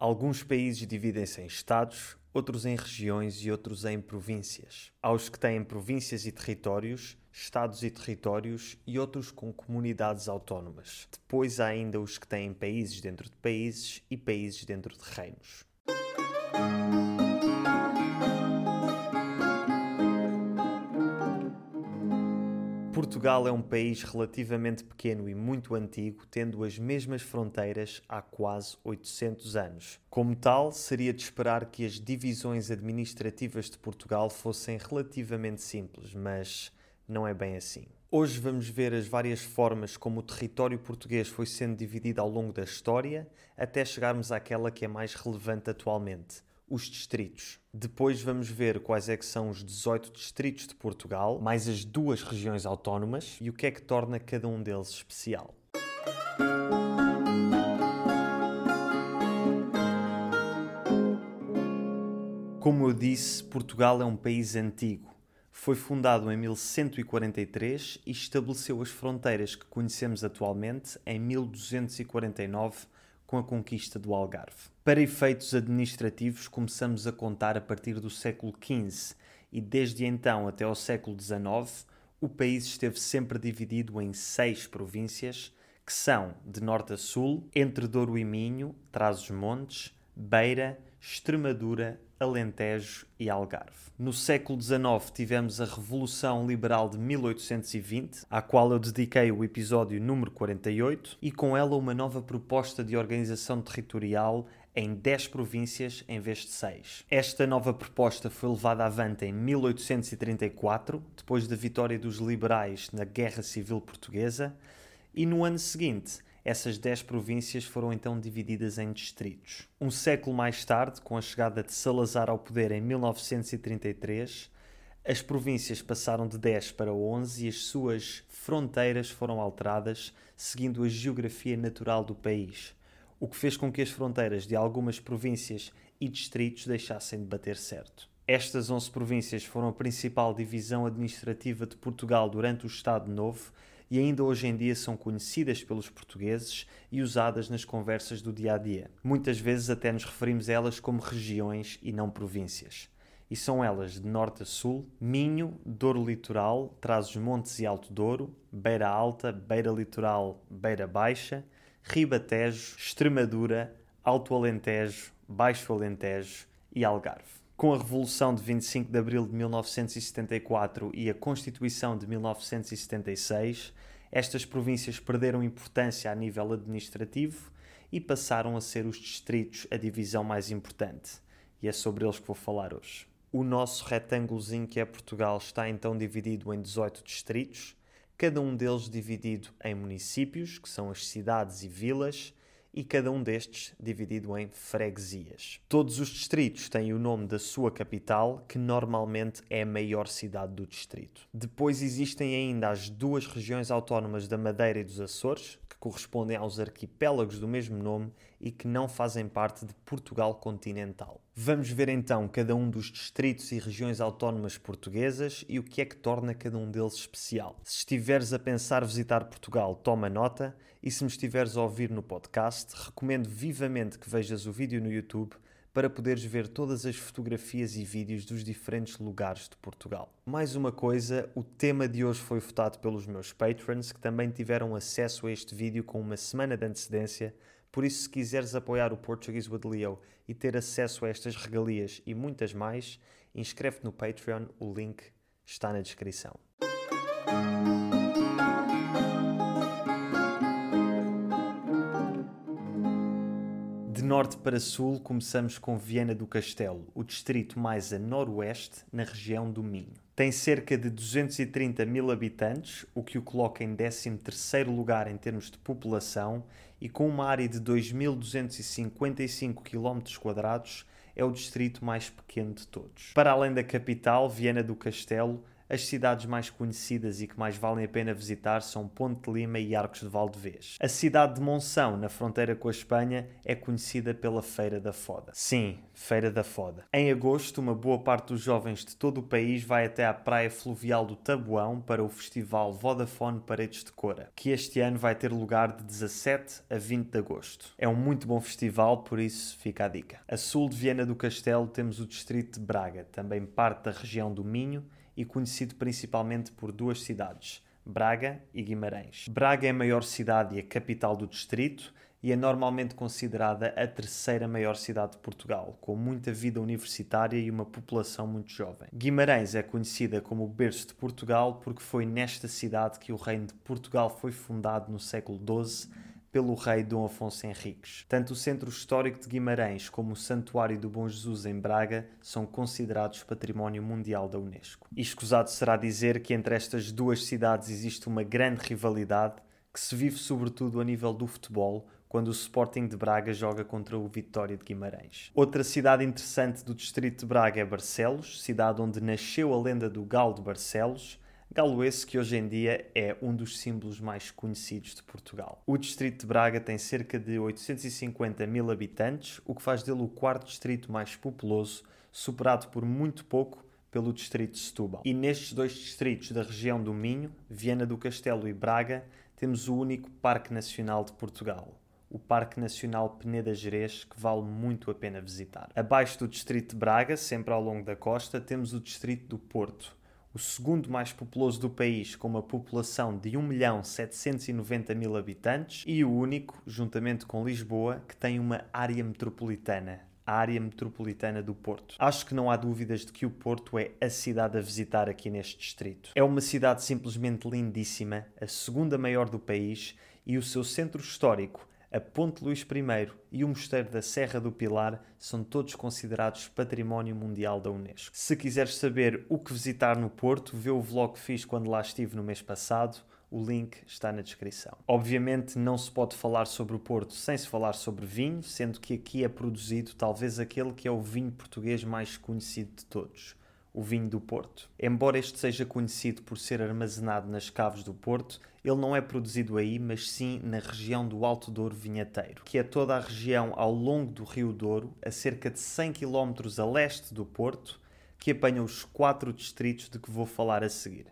Alguns países dividem-se em estados, outros em regiões e outros em províncias. Há os que têm províncias e territórios, estados e territórios e outros com comunidades autónomas. Depois há ainda os que têm países dentro de países e países dentro de reinos. Portugal é um país relativamente pequeno e muito antigo, tendo as mesmas fronteiras há quase 800 anos. Como tal, seria de esperar que as divisões administrativas de Portugal fossem relativamente simples, mas não é bem assim. Hoje vamos ver as várias formas como o território português foi sendo dividido ao longo da história, até chegarmos àquela que é mais relevante atualmente, os distritos. Depois vamos ver quais é que são os 18 distritos de Portugal, mais as duas regiões autónomas e o que é que torna cada um deles especial. Como eu disse, Portugal é um país antigo. Foi fundado em 1143 e estabeleceu as fronteiras que conhecemos atualmente em 1249 com a conquista do Algarve. Para efeitos administrativos, começamos a contar a partir do século XV e desde então até ao século XIX, o país esteve sempre dividido em seis províncias, que são de norte a sul, entre Douro e Minho, Trás-os-Montes, Beira, Extremadura, Alentejo e Algarve. No século XIX tivemos a Revolução Liberal de 1820, à qual eu dediquei o episódio número 48, e com ela uma nova proposta de organização territorial em 10 províncias em vez de 6. Esta nova proposta foi levada avante em 1834, depois da vitória dos liberais na Guerra Civil Portuguesa, e no ano seguinte essas 10 províncias foram então divididas em distritos. Um século mais tarde, com a chegada de Salazar ao poder em 1933, as províncias passaram de 10 para 11 e as suas fronteiras foram alteradas seguindo a geografia natural do país, o que fez com que as fronteiras de algumas províncias e distritos deixassem de bater certo. Estas 11 províncias foram a principal divisão administrativa de Portugal durante o Estado Novo e ainda hoje em dia são conhecidas pelos portugueses e usadas nas conversas do dia a dia. Muitas vezes até nos referimos a elas como regiões e não províncias. E são elas de norte a sul: Minho, Douro Litoral, Trás-os-Montes e Alto Douro, Beira Alta, Beira Litoral, Beira Baixa, Ribatejo, Extremadura, Alto Alentejo, Baixo Alentejo e Algarve. Com a Revolução de 25 de Abril de 1974 e a Constituição de 1976, estas províncias perderam importância a nível administrativo e passaram a ser os distritos a divisão mais importante. E é sobre eles que vou falar hoje. O nosso retângulozinho que é Portugal está então dividido em 18 distritos, cada um deles dividido em municípios, que são as cidades e vilas, e cada um destes dividido em freguesias. Todos os distritos têm o nome da sua capital, que normalmente é a maior cidade do distrito. Depois existem ainda as duas regiões autónomas da Madeira e dos Açores, correspondem aos arquipélagos do mesmo nome e que não fazem parte de Portugal continental. Vamos ver então cada um dos distritos e regiões autónomas portuguesas e o que é que torna cada um deles especial. Se estiveres a pensar visitar Portugal, toma nota e se me estiveres a ouvir no podcast, recomendo vivamente que vejas o vídeo no YouTube para poderes ver todas as fotografias e vídeos dos diferentes lugares de Portugal. Mais uma coisa, o tema de hoje foi votado pelos meus patrons que também tiveram acesso a este vídeo com uma semana de antecedência por isso, se quiseres apoiar o Portuguese with Leo e ter acesso a estas regalias e muitas mais, inscreve-te no Patreon, o link está na descrição. Norte para sul, começamos com Viana do Castelo, o distrito mais a noroeste, na região do Minho. Tem cerca de 230 mil habitantes, o que o coloca em 13º lugar em termos de população e com uma área de 2.255 km, é o distrito mais pequeno de todos. Para além da capital, Viana do Castelo, as cidades mais conhecidas e que mais valem a pena visitar são Ponte de Lima e Arcos de Valdevez. A cidade de Monção, na fronteira com a Espanha, é conhecida pela Feira da Foda. Sim, Feira da Foda. Em agosto, uma boa parte dos jovens de todo o país vai até à praia fluvial do Tabuão para o festival Vodafone Paredes de Cora, que este ano vai ter lugar de 17 a 20 de agosto. É um muito bom festival, por isso fica a dica. A sul de Viena do Castelo temos o distrito de Braga, também parte da região do Minho e conhecido principalmente por duas cidades, Braga e Guimarães. Braga é a maior cidade e a capital do distrito e é normalmente considerada a terceira maior cidade de Portugal, com muita vida universitária e uma população muito jovem. Guimarães é conhecida como o berço de Portugal porque foi nesta cidade que o Reino de Portugal foi fundado no século XII pelo rei Dom Afonso Henriques. Tanto o centro histórico de Guimarães como o Santuário do Bom Jesus em Braga são considerados Património Mundial da Unesco. E escusado será dizer que entre estas duas cidades existe uma grande rivalidade que se vive sobretudo a nível do futebol, quando o Sporting de Braga joga contra o Vitória de Guimarães. Outra cidade interessante do distrito de Braga é Barcelos, cidade onde nasceu a lenda do Galo de Barcelos, Galo esse que hoje em dia é um dos símbolos mais conhecidos de Portugal. O distrito de Braga tem cerca de 850 mil habitantes, o que faz dele o quarto distrito mais populoso, superado por muito pouco pelo distrito de Setúbal. E nestes dois distritos da região do Minho, Viana do Castelo e Braga, temos o único Parque Nacional de Portugal, o Parque Nacional Peneda Gerês, que vale muito a pena visitar. Abaixo do distrito de Braga, sempre ao longo da costa, temos o distrito do Porto, o segundo mais populoso do país, com uma população de 1.790.000 habitantes, e o único, juntamente com Lisboa, que tem uma área metropolitana, a área metropolitana do Porto. Acho que não há dúvidas de que o Porto é a cidade a visitar aqui neste distrito. É uma cidade simplesmente lindíssima, a segunda maior do país, e o seu centro histórico a Ponte Luís I e o Mosteiro da Serra do Pilar são todos considerados Património Mundial da Unesco. Se quiseres saber o que visitar no Porto, vê o vlog que fiz quando lá estive no mês passado. O link está na descrição. Obviamente não se pode falar sobre o Porto sem se falar sobre vinho, sendo que aqui é produzido talvez aquele que é o vinho português mais conhecido de todos, o vinho do Porto. Embora este seja conhecido por ser armazenado nas caves do Porto, ele não é produzido aí, mas sim na região do Alto Douro Vinheteiro, que é toda a região ao longo do Rio Douro, a cerca de 100 km a leste do Porto, que apanha os quatro distritos de que vou falar a seguir: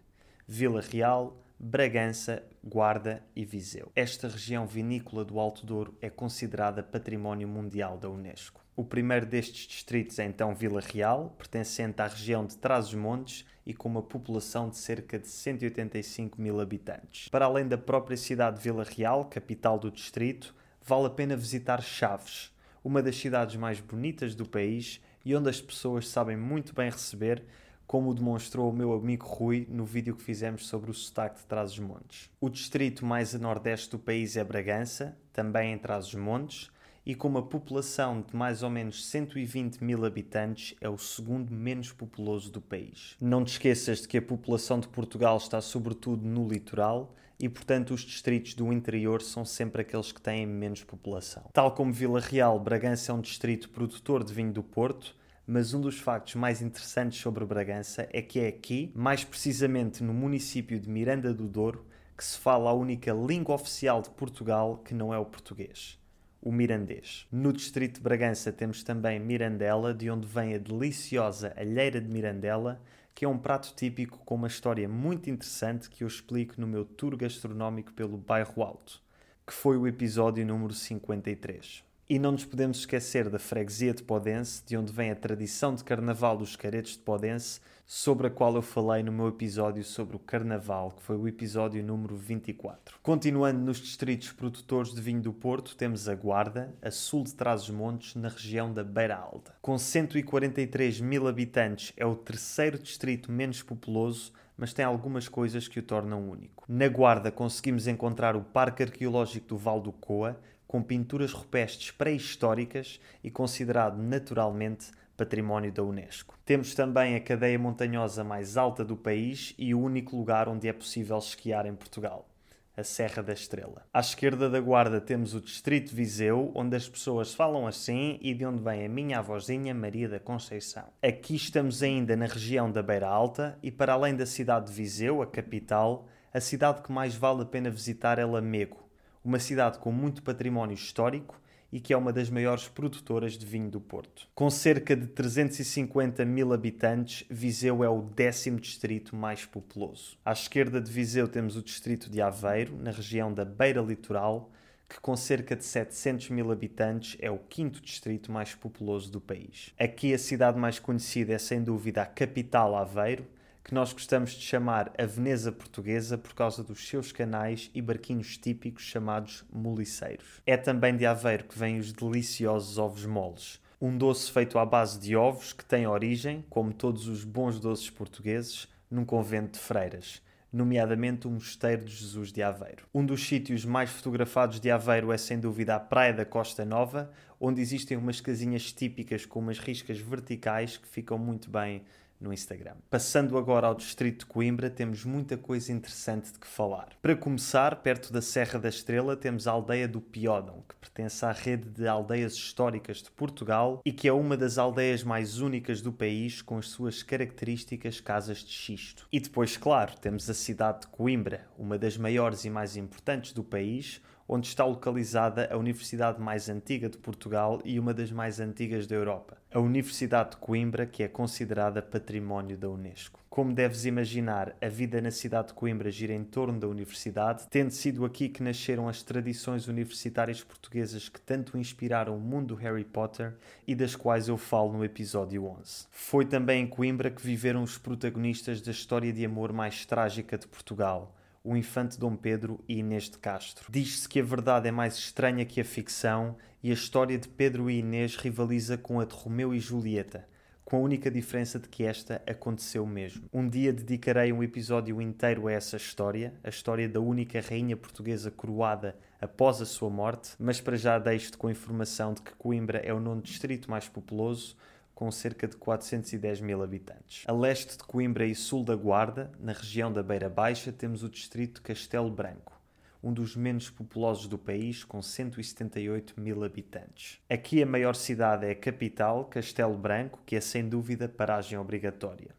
Vila Real, Bragança, Guarda e Viseu. Esta região vinícola do Alto Douro é considerada Património Mundial da Unesco. O primeiro destes distritos é então Vila Real, pertencente à região de Trás-os-Montes e com uma população de cerca de 185 mil habitantes. Para além da própria cidade de Vila Real, capital do distrito, vale a pena visitar Chaves, uma das cidades mais bonitas do país e onde as pessoas sabem muito bem receber, como demonstrou o meu amigo Rui no vídeo que fizemos sobre o sotaque de Trás-os-Montes. O distrito mais a nordeste do país é Bragança, também em Trás-os-Montes, e com uma população de mais ou menos 120 mil habitantes, é o segundo menos populoso do país. Não te esqueças de que a população de Portugal está sobretudo no litoral e, portanto, os distritos do interior são sempre aqueles que têm menos população. Tal como Vila Real, Bragança é um distrito produtor de vinho do Porto, mas um dos factos mais interessantes sobre Bragança é que é aqui, mais precisamente no município de Miranda do Douro, que se fala a única língua oficial de Portugal que não é o português o mirandês. No distrito de Bragança temos também Mirandela, de onde vem a deliciosa alheira de Mirandela, que é um prato típico com uma história muito interessante que eu explico no meu tour gastronómico pelo Bairro Alto, que foi o episódio número 53. E não nos podemos esquecer da freguesia de Podense, de onde vem a tradição de carnaval dos caretos de Podense, sobre a qual eu falei no meu episódio sobre o carnaval, que foi o episódio número 24. Continuando nos distritos produtores de vinho do Porto, temos a Guarda, a sul de Trás-os-Montes, na região da Beira Alta. Com 143 mil habitantes, é o terceiro distrito menos populoso, mas tem algumas coisas que o tornam único. Na Guarda conseguimos encontrar o Parque Arqueológico do Val do Coa, com pinturas rupestres pré-históricas e considerado naturalmente património da Unesco. Temos também a cadeia montanhosa mais alta do país e o único lugar onde é possível esquiar em Portugal. A Serra da Estrela. À esquerda da Guarda temos o Distrito Viseu, onde as pessoas falam assim e de onde vem a minha avózinha Maria da Conceição. Aqui estamos ainda na região da Beira Alta e para além da cidade de Viseu, a capital, a cidade que mais vale a pena visitar é Lamego, uma cidade com muito património histórico e que é uma das maiores produtoras de vinho do Porto. Com cerca de 350 mil habitantes, Viseu é o décimo distrito mais populoso. À esquerda de Viseu temos o distrito de Aveiro, na região da Beira Litoral, que com cerca de 700 mil habitantes é o quinto distrito mais populoso do país. Aqui a cidade mais conhecida é sem dúvida a capital Aveiro, que nós gostamos de chamar a Veneza Portuguesa por causa dos seus canais e barquinhos típicos chamados moliceiros. É também de Aveiro que vêm os deliciosos ovos moles, um doce feito à base de ovos que tem origem, como todos os bons doces portugueses, num convento de freiras nomeadamente o Mosteiro de Jesus de Aveiro. Um dos sítios mais fotografados de Aveiro é sem dúvida a Praia da Costa Nova, onde existem umas casinhas típicas com umas riscas verticais que ficam muito bem no Instagram. Passando agora ao distrito de Coimbra, temos muita coisa interessante de que falar. Para começar, perto da Serra da Estrela, temos a aldeia do Piódão, que pertence à rede de aldeias históricas de Portugal e que é uma das aldeias mais únicas do país, com as suas características casas de xisto. E depois, claro, temos a cidade de Coimbra, uma das maiores e mais importantes do país, onde está localizada a universidade mais antiga de Portugal e uma das mais antigas da Europa, a Universidade de Coimbra, que é considerada património da Unesco. Como deves imaginar, a vida na cidade de Coimbra gira em torno da universidade, tendo sido aqui que nasceram as tradições universitárias portuguesas que tanto inspiraram o mundo do Harry Potter e das quais eu falo no episódio 11. Foi também em Coimbra que viveram os protagonistas da história de amor mais trágica de Portugal, o infante Dom Pedro e Inês de Castro. Diz-se que a verdade é mais estranha que a ficção e a história de Pedro e Inês rivaliza com a de Romeu e Julieta, com a única diferença de que esta aconteceu mesmo. Um dia dedicarei um episódio inteiro a essa história, a história da única rainha portuguesa coroada após a sua morte, mas para já deixo-te com a informação de que Coimbra é o nono distrito mais populoso, com cerca de 410 mil habitantes. A leste de Coimbra e sul da Guarda, na região da Beira Baixa, temos o distrito Castelo Branco, um dos menos populosos do país, com 178 mil habitantes. Aqui a maior cidade é a capital, Castelo Branco, que é sem dúvida paragem obrigatória.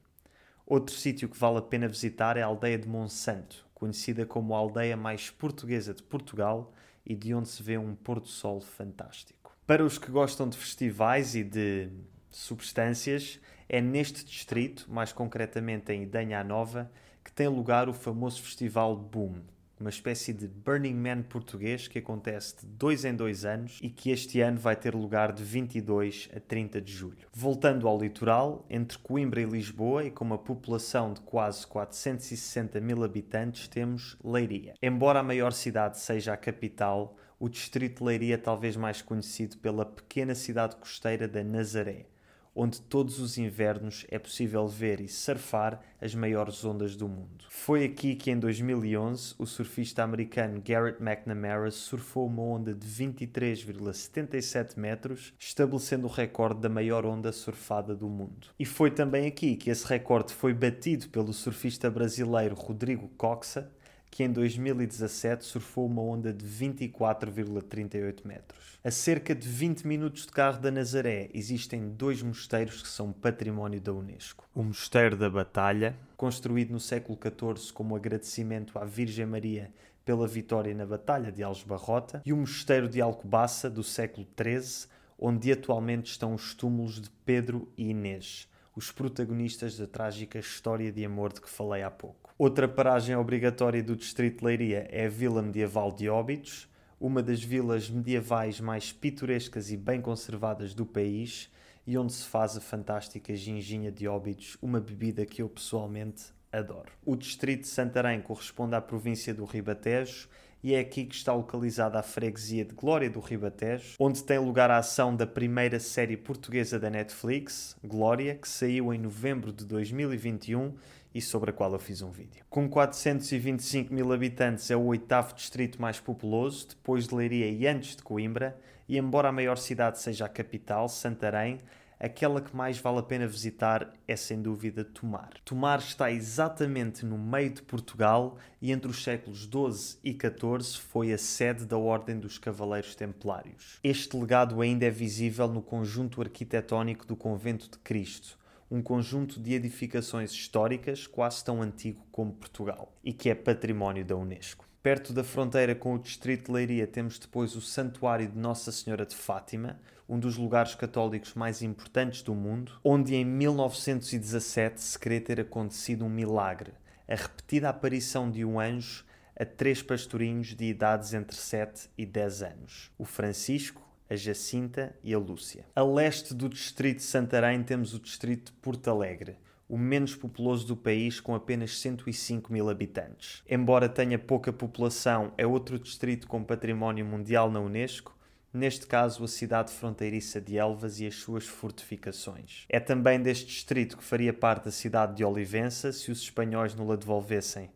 Outro sítio que vale a pena visitar é a aldeia de Monsanto, conhecida como a aldeia mais portuguesa de Portugal e de onde se vê um pôr-do-sol fantástico. Para os que gostam de festivais e de substâncias, é neste distrito, mais concretamente em Idanha Nova, que tem lugar o famoso festival Boom, uma espécie de Burning Man português que acontece de dois em dois anos e que este ano vai ter lugar de 22 a 30 de julho. Voltando ao litoral, entre Coimbra e Lisboa e com uma população de quase 460 mil habitantes, temos Leiria. Embora a maior cidade seja a capital, o distrito de Leiria é talvez mais conhecido pela pequena cidade costeira da Nazaré onde todos os invernos é possível ver e surfar as maiores ondas do mundo. Foi aqui que em 2011 o surfista americano Garrett McNamara surfou uma onda de 23,77 metros, estabelecendo o recorde da maior onda surfada do mundo. E foi também aqui que esse recorde foi batido pelo surfista brasileiro Rodrigo Coxa, que em 2017 surfou uma onda de 24,38 metros. A cerca de 20 minutos de carro da Nazaré existem dois mosteiros que são património da Unesco. O Mosteiro da Batalha, construído no século XIV como agradecimento à Virgem Maria pela vitória na Batalha de Aljubarrota, e o Mosteiro de Alcobaça, do século XIII, onde atualmente estão os túmulos de Pedro e Inês, os protagonistas da trágica história de amor de que falei há pouco. Outra paragem obrigatória do Distrito de Leiria é a Vila Medieval de Óbidos, uma das vilas medievais mais pitorescas e bem conservadas do país e onde se faz a fantástica ginginha de Óbidos, uma bebida que eu pessoalmente adoro. O Distrito de Santarém corresponde à província do Ribatejo e é aqui que está localizada a freguesia de Glória do Ribatejo, onde tem lugar a ação da primeira série portuguesa da Netflix, Glória, que saiu em novembro de 2021 e sobre a qual eu fiz um vídeo. Com 425 mil habitantes, é o oitavo distrito mais populoso, depois de Leiria e antes de Coimbra, e embora a maior cidade seja a capital, Santarém, aquela que mais vale a pena visitar é sem dúvida Tomar. Tomar está exatamente no meio de Portugal e entre os séculos XII e XIV foi a sede da Ordem dos Cavaleiros Templários. Este legado ainda é visível no conjunto arquitetónico do Convento de Cristo, um conjunto de edificações históricas quase tão antigo como Portugal e que é património da Unesco. Perto da fronteira com o distrito de Leiria temos depois o Santuário de Nossa Senhora de Fátima, um dos lugares católicos mais importantes do mundo, onde em 1917 se crê ter acontecido um milagre, a repetida aparição de um anjo a três pastorinhos de idades entre 7 e 10 anos, o Francisco, a Jacinta e a Lúcia. A leste do distrito de Santarém temos o distrito de Porto Alegre, o menos populoso do país, com apenas 105 mil habitantes. Embora tenha pouca população, é outro distrito com património mundial na Unesco, neste caso a cidade fronteiriça de Elvas e as suas fortificações. É também deste distrito que faria parte a cidade de Olivença se os espanhóis não la devolvessem.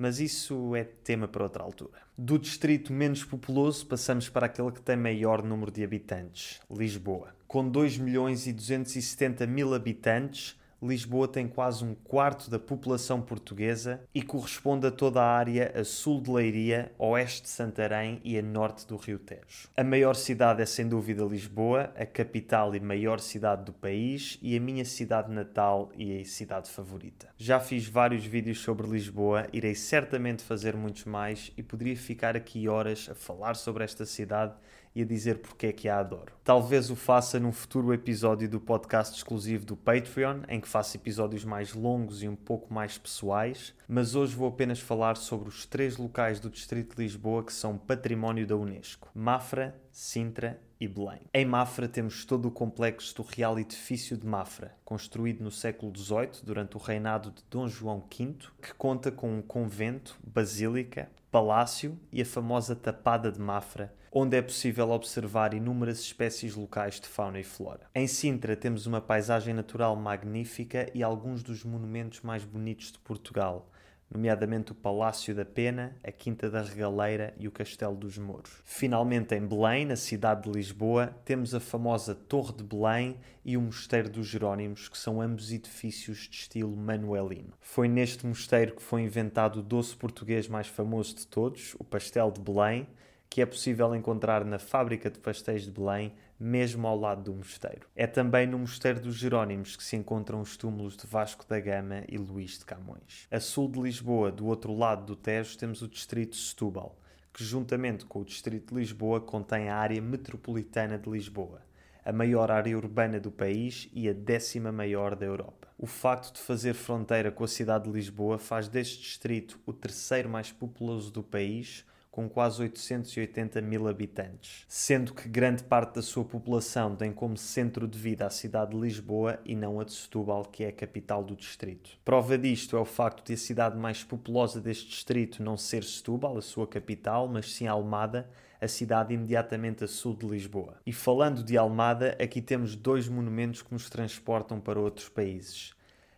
Mas isso é tema para outra altura. Do distrito menos populoso, passamos para aquele que tem maior número de habitantes, Lisboa. Com 2 milhões e 270 mil habitantes, Lisboa tem quase um quarto da população portuguesa e corresponde a toda a área a sul de Leiria, oeste de Santarém e a norte do Rio Tejo. A maior cidade é sem dúvida Lisboa, a capital e maior cidade do país e a minha cidade natal e a cidade favorita. Já fiz vários vídeos sobre Lisboa, irei certamente fazer muitos mais e poderia ficar aqui horas a falar sobre esta cidade e a dizer porque é que a adoro. Talvez o faça num futuro episódio do podcast exclusivo do Patreon, em que faço episódios mais longos e um pouco mais pessoais, mas hoje vou apenas falar sobre os três locais do Distrito de Lisboa que são património da Unesco: Mafra, Sintra e Belém. Em Mafra temos todo o complexo do Real Edifício de Mafra, construído no século XVIII durante o reinado de Dom João V, que conta com um convento, basílica, palácio e a famosa Tapada de Mafra, onde é possível observar inúmeras espécies locais de fauna e flora. Em Sintra temos uma paisagem natural magnífica e alguns dos monumentos mais bonitos de Portugal, nomeadamente o Palácio da Pena, a Quinta da Regaleira e o Castelo dos Mouros. Finalmente, em Belém, na cidade de Lisboa, temos a famosa Torre de Belém e o Mosteiro dos Jerónimos, que são ambos edifícios de estilo manuelino. Foi neste mosteiro que foi inventado o doce português mais famoso de todos, o pastel de Belém, que é possível encontrar na Fábrica de Pastéis de Belém, mesmo ao lado do mosteiro. É também no Mosteiro dos Jerónimos que se encontram os túmulos de Vasco da Gama e Luís de Camões. A sul de Lisboa, do outro lado do Tejo, temos o distrito de Setúbal, que juntamente com o distrito de Lisboa contém a área metropolitana de Lisboa, a maior área urbana do país e a décima maior da Europa. O facto de fazer fronteira com a cidade de Lisboa faz deste distrito o terceiro mais populoso do país, com quase 880 mil habitantes, sendo que grande parte da sua população tem como centro de vida a cidade de Lisboa e não a de Setúbal, que é a capital do distrito. Prova disto é o facto de a cidade mais populosa deste distrito não ser Setúbal, a sua capital, mas sim Almada, a cidade imediatamente a sul de Lisboa. E falando de Almada, aqui temos dois monumentos que nos transportam para outros países.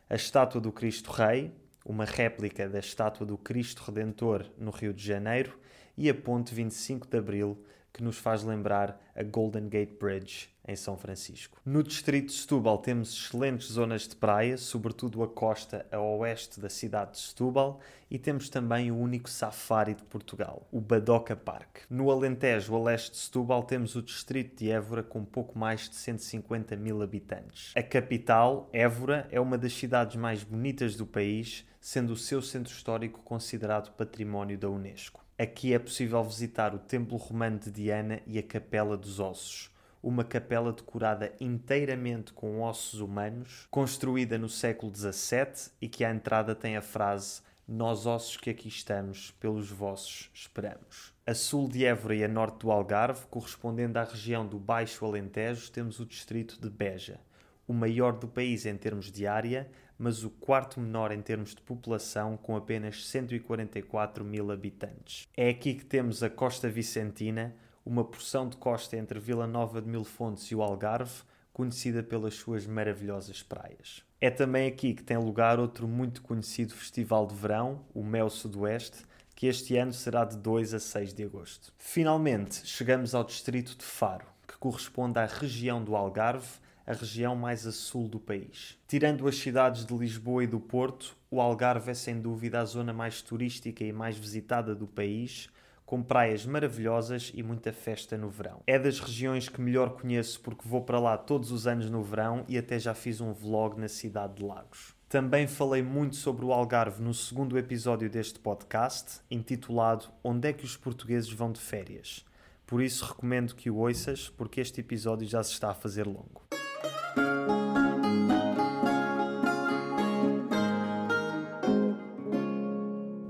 A estátua do Cristo Rei, uma réplica da estátua do Cristo Redentor no Rio de Janeiro, e a Ponte 25 de Abril, que nos faz lembrar a Golden Gate Bridge em São Francisco. No distrito de Setúbal temos excelentes zonas de praia, sobretudo a costa a oeste da cidade de Setúbal, e temos também o único safari de Portugal, o Badoca Park. No Alentejo, a leste de Setúbal, temos o distrito de Évora com pouco mais de 150 mil habitantes. A capital, Évora, é uma das cidades mais bonitas do país, sendo o seu centro histórico considerado património da Unesco. Aqui é possível visitar o Templo Romano de Diana e a Capela dos Ossos, uma capela decorada inteiramente com ossos humanos, construída no século XVII e que à entrada tem a frase Nós ossos que aqui estamos, pelos vossos esperamos. A sul de Évora e a norte do Algarve, correspondendo à região do Baixo Alentejo, temos o distrito de Beja, o maior do país em termos de área, mas o quarto menor em termos de população, com apenas 144 mil habitantes. É aqui que temos a Costa Vicentina, uma porção de costa entre Vila Nova de Mil Fontes e o Algarve, conhecida pelas suas maravilhosas praias. É também aqui que tem lugar outro muito conhecido festival de verão, o Mel Sudoeste, que este ano será de 2 a 6 de agosto. Finalmente, chegamos ao distrito de Faro, que corresponde à região do Algarve, a região mais a sul do país. Tirando as cidades de Lisboa e do Porto, o Algarve é sem dúvida a zona mais turística e mais visitada do país, com praias maravilhosas e muita festa no verão. É das regiões que melhor conheço porque vou para lá todos os anos no verão e até já fiz um vlog na cidade de Lagos. Também falei muito sobre o Algarve no segundo episódio deste podcast, intitulado Onde é que os portugueses vão de férias? Por isso recomendo que o ouças, porque este episódio já se está a fazer longo.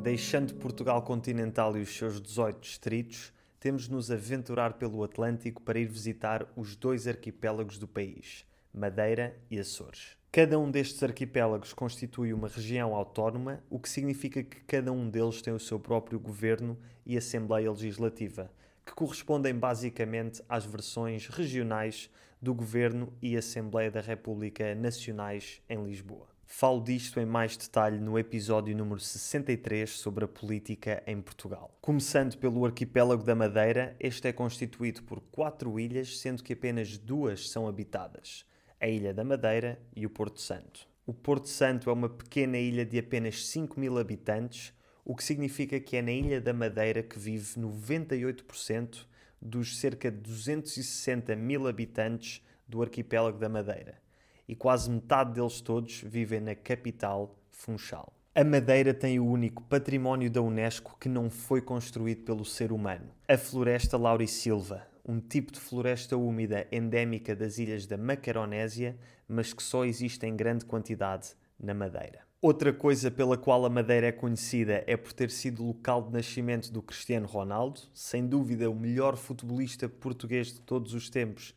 Deixando Portugal continental e os seus 18 distritos, temos nos aventurar pelo Atlântico para ir visitar os dois arquipélagos do país, Madeira e Açores. Cada um destes arquipélagos constitui uma região autónoma, o que significa que cada um deles tem o seu próprio governo e Assembleia Legislativa, que correspondem basicamente às versões regionais do Governo e Assembleia da República Nacionais em Lisboa. Falo disto em mais detalhe no episódio número 63 sobre a política em Portugal. Começando pelo arquipélago da Madeira, este é constituído por quatro ilhas, sendo que apenas duas são habitadas a Ilha da Madeira e o Porto Santo. O Porto Santo é uma pequena ilha de apenas 5 mil habitantes, o que significa que é na Ilha da Madeira que vive 98% dos cerca de 260 mil habitantes do arquipélago da Madeira, e quase metade deles todos vivem na capital, Funchal. A Madeira tem o único património da Unesco que não foi construído pelo ser humano, a Floresta Laurisilva, um tipo de floresta úmida endémica das ilhas da Macaronésia, mas que só existe em grande quantidade na Madeira. Outra coisa pela qual a Madeira é conhecida é por ter sido local de nascimento do Cristiano Ronaldo, sem dúvida o melhor futebolista português de todos os tempos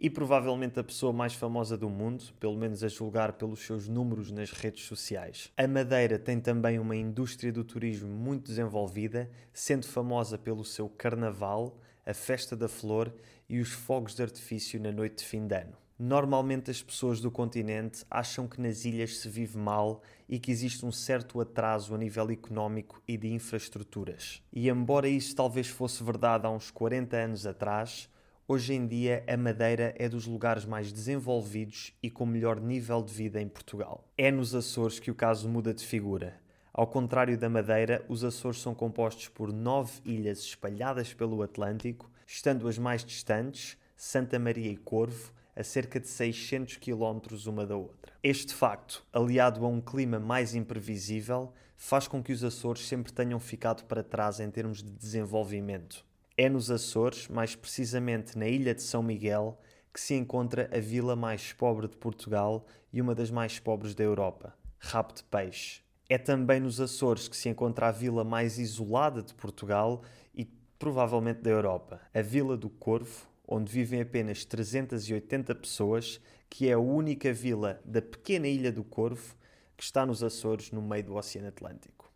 e provavelmente a pessoa mais famosa do mundo, pelo menos a julgar pelos seus números nas redes sociais. A Madeira tem também uma indústria do turismo muito desenvolvida, sendo famosa pelo seu carnaval, a Festa da Flor e os fogos de artifício na noite de fim de ano. Normalmente as pessoas do continente acham que nas ilhas se vive mal e que existe um certo atraso a nível económico e de infraestruturas. E embora isso talvez fosse verdade há uns 40 anos atrás, hoje em dia a Madeira é dos lugares mais desenvolvidos e com melhor nível de vida em Portugal. É nos Açores que o caso muda de figura. Ao contrário da Madeira, os Açores são compostos por nove ilhas espalhadas pelo Atlântico, estando as mais distantes, Santa Maria e Corvo, a cerca de 600 km uma da outra. Este facto, aliado a um clima mais imprevisível, faz com que os Açores sempre tenham ficado para trás em termos de desenvolvimento. É nos Açores, mais precisamente na ilha de São Miguel, que se encontra a vila mais pobre de Portugal e uma das mais pobres da Europa, Rabo de Peixe. É também nos Açores que se encontra a vila mais isolada de Portugal e provavelmente da Europa, a Vila do Corvo, onde vivem apenas 380 pessoas, que é a única vila da pequena ilha do Corvo que está nos Açores, no meio do Oceano Atlântico.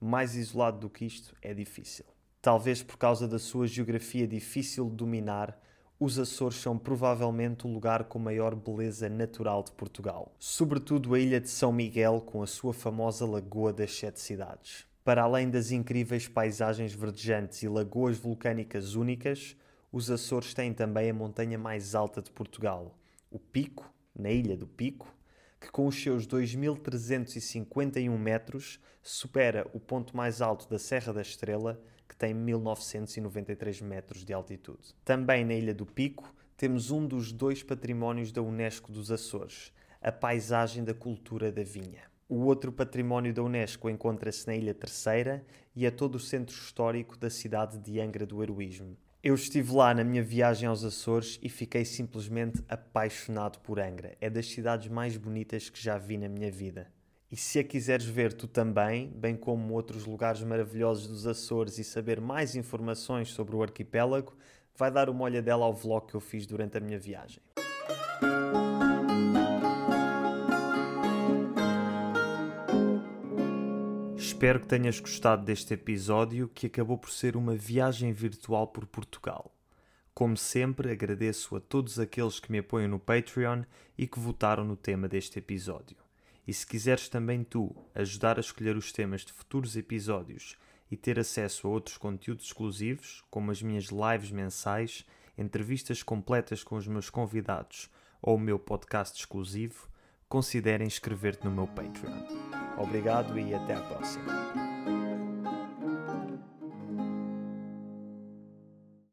Mais isolado do que isto é difícil. Talvez por causa da sua geografia difícil de dominar, os Açores são provavelmente o lugar com maior beleza natural de Portugal, sobretudo a ilha de São Miguel, com a sua famosa Lagoa das Sete Cidades. Para além das incríveis paisagens verdejantes e lagoas vulcânicas únicas, os Açores têm também a montanha mais alta de Portugal, o Pico, na Ilha do Pico, que com os seus 2.351 metros supera o ponto mais alto da Serra da Estrela que tem 1993 metros de altitude. Também na Ilha do Pico temos um dos dois patrimónios da Unesco dos Açores, a paisagem da cultura da vinha. O outro património da Unesco encontra-se na Ilha Terceira e é todo o centro histórico da cidade de Angra do Heroísmo. Eu estive lá na minha viagem aos Açores e fiquei simplesmente apaixonado por Angra. É das cidades mais bonitas que já vi na minha vida. E se a quiseres ver tu também, bem como outros lugares maravilhosos dos Açores e saber mais informações sobre o arquipélago, vai dar uma olhadela ao vlog que eu fiz durante a minha viagem. Espero que tenhas gostado deste episódio que acabou por ser uma viagem virtual por Portugal. Como sempre, agradeço a todos aqueles que me apoiam no Patreon e que votaram no tema deste episódio. E se quiseres também tu ajudar a escolher os temas de futuros episódios e ter acesso a outros conteúdos exclusivos, como as minhas lives mensais, entrevistas completas com os meus convidados ou o meu podcast exclusivo, considere inscrever-te no meu Patreon. Obrigado e até à próxima.